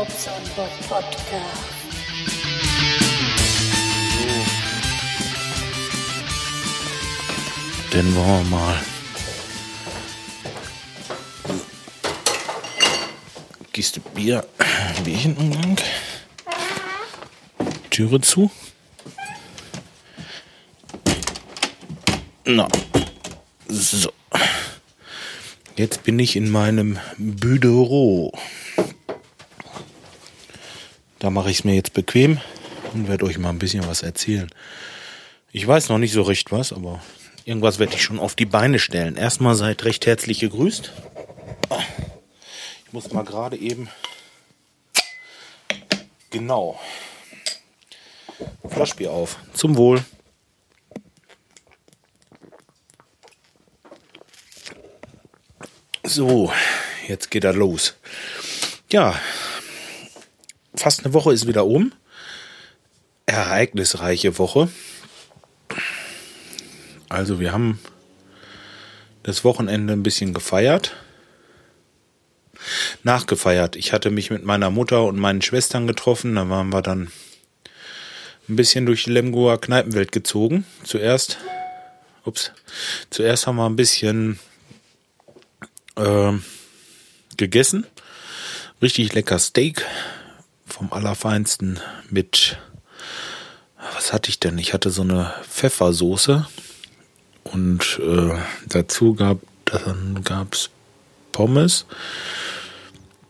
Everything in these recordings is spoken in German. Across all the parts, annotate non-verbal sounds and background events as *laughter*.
Hops on Bob Podcast. Dann wollen wir mal. Kiste Bier, Bierchenumgang. Türe zu. Na, so. Jetzt bin ich in meinem Büro. Da mache ich es mir jetzt bequem und werde euch mal ein bisschen was erzählen. Ich weiß noch nicht so recht was, aber irgendwas werde ich schon auf die Beine stellen. Erstmal seid recht herzlich gegrüßt. Ich muss mal gerade eben. Genau. Flaschbier auf. Zum Wohl. So, jetzt geht er los. Ja, fast eine Woche ist wieder um. Ereignisreiche Woche. Also wir haben das Wochenende ein bisschen gefeiert. Nachgefeiert. Ich hatte mich mit meiner Mutter und meinen Schwestern getroffen. Da waren wir dann ein bisschen durch die Lemgoer Kneipenwelt gezogen. Zuerst, ups, zuerst haben wir ein bisschen äh, gegessen. Richtig lecker Steak vom Allerfeinsten mit, was hatte ich denn? Ich hatte so eine Pfeffersoße und äh, dazu gab gab's Pommes,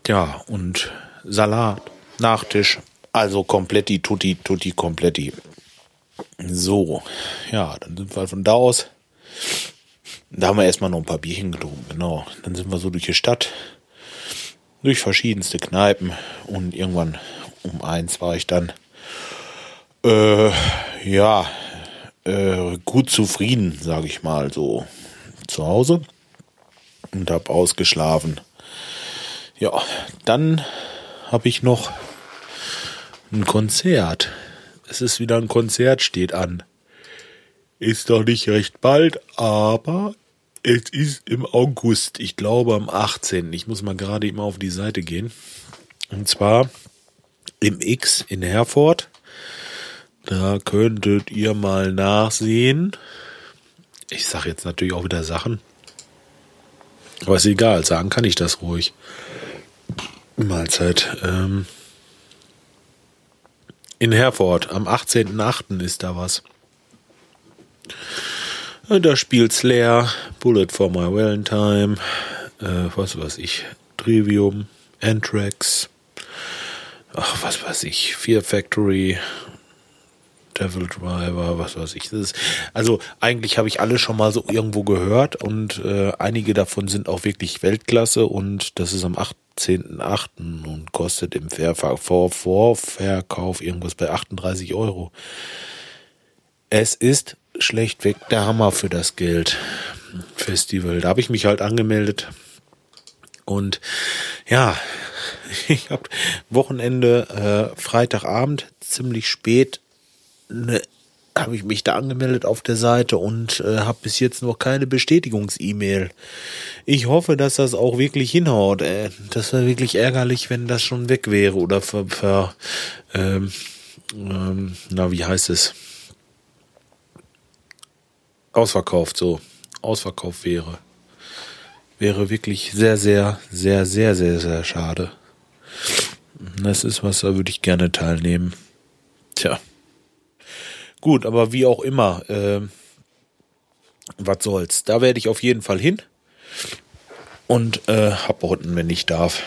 ja und Salat, Nachtisch, also kompletti, tutti, tutti, kompletti. So, ja, dann sind wir von da aus. Da haben wir erstmal noch ein paar Bierchen getrunken, genau. Dann sind wir so durch die Stadt, durch verschiedenste Kneipen und irgendwann um eins war ich dann, äh, ja, äh, gut zufrieden, sage ich mal, so zu Hause und habe ausgeschlafen. Ja, dann habe ich noch ein Konzert. Es ist wieder ein Konzert, steht an. Ist doch nicht recht bald, aber es ist im August. Ich glaube am 18. Ich muss mal gerade immer auf die Seite gehen. Und zwar im X in Herford. Da könntet ihr mal nachsehen. Ich sage jetzt natürlich auch wieder Sachen. Aber ist egal, sagen kann ich das ruhig. Mahlzeit. Ähm in Herford, am 18.8. ist da was. Da spielt Slayer, Bullet for My Valentine, äh, was weiß ich, Trivium, Anthrax, ach, was weiß ich, Fear Factory, Devil Driver, was weiß ich. Ist, also eigentlich habe ich alle schon mal so irgendwo gehört und äh, einige davon sind auch wirklich Weltklasse und das ist am 18.8. und kostet im Vorverkauf irgendwas bei 38 Euro. Es ist schlechtweg der Hammer für das Geld. Festival. Da habe ich mich halt angemeldet. Und ja, *laughs* ich habe Wochenende, äh, Freitagabend, ziemlich spät, ne, habe ich mich da angemeldet auf der Seite und äh, habe bis jetzt noch keine Bestätigungs-E-Mail. Ich hoffe, dass das auch wirklich hinhaut. Äh, das wäre wirklich ärgerlich, wenn das schon weg wäre oder ver, ver ähm, ähm, na wie heißt es? Ausverkauft, so ausverkauft wäre. Wäre wirklich sehr, sehr, sehr, sehr, sehr, sehr schade. Das ist was, da würde ich gerne teilnehmen. Tja. Gut, aber wie auch immer, äh, was soll's. Da werde ich auf jeden Fall hin. Und äh, abrotten, wenn ich darf.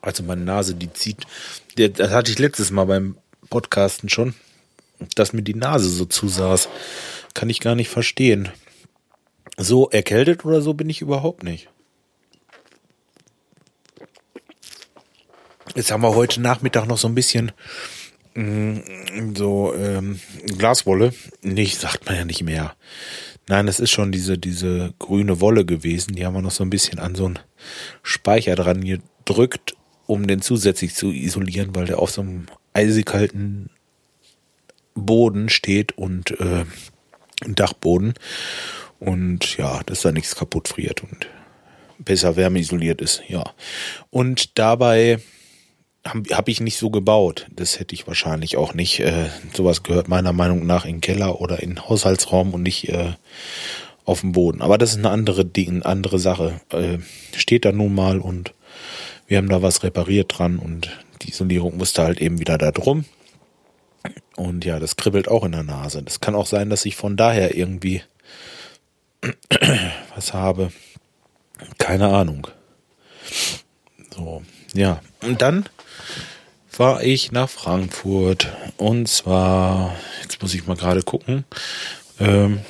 Also meine Nase, die zieht. Das hatte ich letztes Mal beim Podcasten schon, dass mir die Nase so zusaß. Kann ich gar nicht verstehen. So erkältet oder so bin ich überhaupt nicht. Jetzt haben wir heute Nachmittag noch so ein bisschen mh, so ähm, Glaswolle. Nicht, sagt man ja nicht mehr. Nein, das ist schon diese, diese grüne Wolle gewesen. Die haben wir noch so ein bisschen an so einen Speicher dran gedrückt, um den zusätzlich zu isolieren, weil der auf so einem eisig kalten Boden steht und äh, Dachboden. Und ja, dass da nichts kaputt friert. Und besser wärmeisoliert ist, ja. Und dabei habe hab ich nicht so gebaut. Das hätte ich wahrscheinlich auch nicht. Äh, sowas gehört meiner Meinung nach in Keller oder in Haushaltsraum und nicht äh, auf dem Boden. Aber das ist eine andere, eine andere Sache. Äh, steht da nun mal und wir haben da was repariert dran und die Isolierung musste halt eben wieder da drum. Und ja, das kribbelt auch in der Nase. Das kann auch sein, dass ich von daher irgendwie *clears throat* was habe. Keine Ahnung. So, ja. Und dann war ich nach Frankfurt. Und zwar, jetzt muss ich mal gerade gucken, ähm,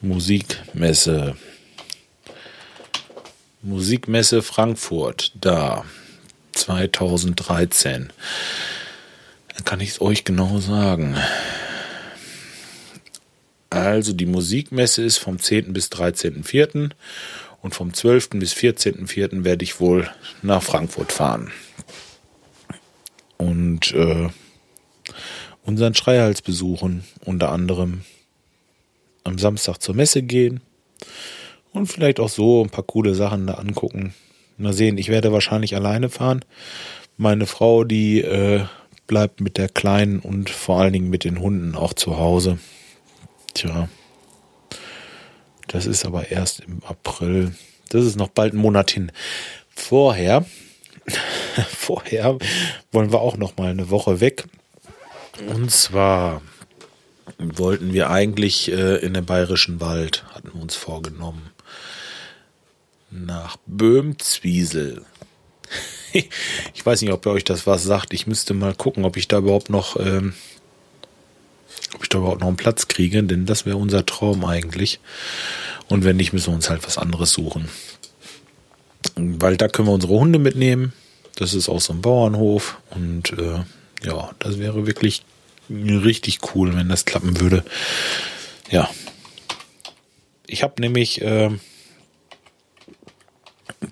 Musikmesse. Musikmesse Frankfurt, da, 2013. Dann kann ich es euch genau sagen. Also die Musikmesse ist vom 10. bis 13.04. und vom 12. bis 14.04. werde ich wohl nach Frankfurt fahren. Und äh, unseren Schreihals besuchen, unter anderem am Samstag zur Messe gehen und vielleicht auch so ein paar coole Sachen da angucken. Mal sehen, ich werde wahrscheinlich alleine fahren. Meine Frau, die äh, bleibt mit der Kleinen und vor allen Dingen mit den Hunden auch zu Hause. Tja, das ist aber erst im April. Das ist noch bald ein Monat hin. Vorher, *laughs* vorher wollen wir auch noch mal eine Woche weg. Und zwar wollten wir eigentlich äh, in den Bayerischen Wald, hatten wir uns vorgenommen. Nach Böhmzwiesel. *laughs* ich weiß nicht, ob ihr euch das was sagt. Ich müsste mal gucken, ob ich da überhaupt noch, ähm, ob ich da überhaupt noch einen Platz kriege, denn das wäre unser Traum eigentlich. Und wenn nicht, müssen wir uns halt was anderes suchen. Weil da können wir unsere Hunde mitnehmen. Das ist auch so ein Bauernhof und äh, ja, das wäre wirklich richtig cool, wenn das klappen würde. Ja. Ich habe nämlich äh,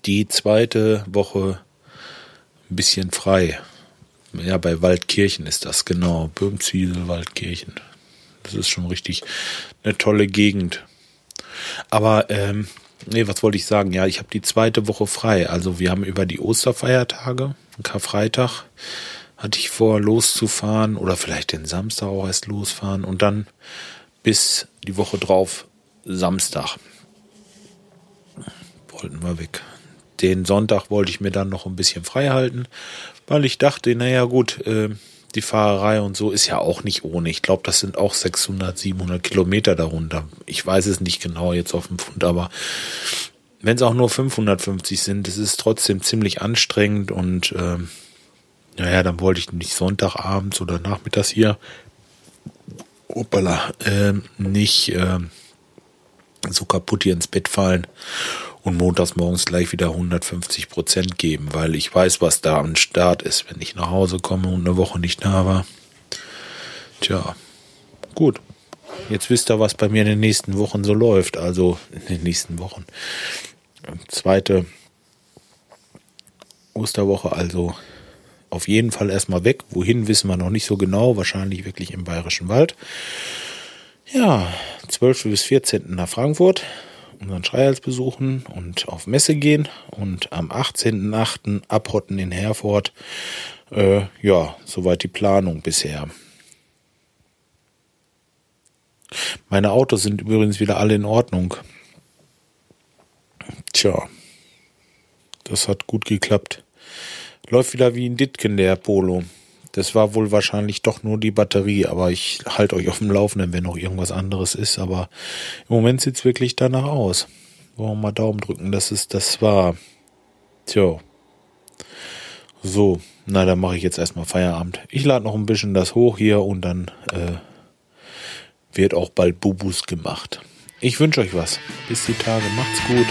die zweite Woche ein bisschen frei. Ja, bei Waldkirchen ist das, genau. Böhmzwiesel, Waldkirchen. Das ist schon richtig eine tolle Gegend. Aber, ähm, nee, was wollte ich sagen? Ja, ich habe die zweite Woche frei. Also wir haben über die Osterfeiertage, Karfreitag, hatte ich vor, loszufahren oder vielleicht den Samstag auch erst losfahren und dann bis die Woche drauf Samstag wollten wir weg. Den Sonntag wollte ich mir dann noch ein bisschen frei halten, weil ich dachte, naja gut, äh, die Fahrerei und so ist ja auch nicht ohne. Ich glaube, das sind auch 600, 700 Kilometer darunter. Ich weiß es nicht genau jetzt auf dem Pfund, aber wenn es auch nur 550 sind, es ist trotzdem ziemlich anstrengend und äh, naja, dann wollte ich nicht Sonntagabends oder nachmittags hier, hoppala, äh, nicht äh, so kaputt hier ins Bett fallen und montags morgens gleich wieder 150 Prozent geben, weil ich weiß, was da am Start ist, wenn ich nach Hause komme und eine Woche nicht da war. Tja, gut. Jetzt wisst ihr, was bei mir in den nächsten Wochen so läuft. Also in den nächsten Wochen. Zweite Osterwoche, also auf jeden Fall erstmal weg. Wohin wissen wir noch nicht so genau. Wahrscheinlich wirklich im Bayerischen Wald. Ja, 12. bis 14. nach Frankfurt unseren Schreihals besuchen und auf Messe gehen und am 18.8. abhotten in Herford. Äh, ja, soweit die Planung bisher. Meine Autos sind übrigens wieder alle in Ordnung. Tja, das hat gut geklappt. Läuft wieder wie ein Ditken, der Polo. Das war wohl wahrscheinlich doch nur die Batterie, aber ich halte euch auf dem Laufenden, wenn noch irgendwas anderes ist. Aber im Moment sieht es wirklich danach aus. Wollen wir mal Daumen drücken, dass es das war. Tja. So, na, dann mache ich jetzt erstmal Feierabend. Ich lade noch ein bisschen das hoch hier und dann äh, wird auch bald Bubus gemacht. Ich wünsche euch was. Bis die Tage. Macht's gut.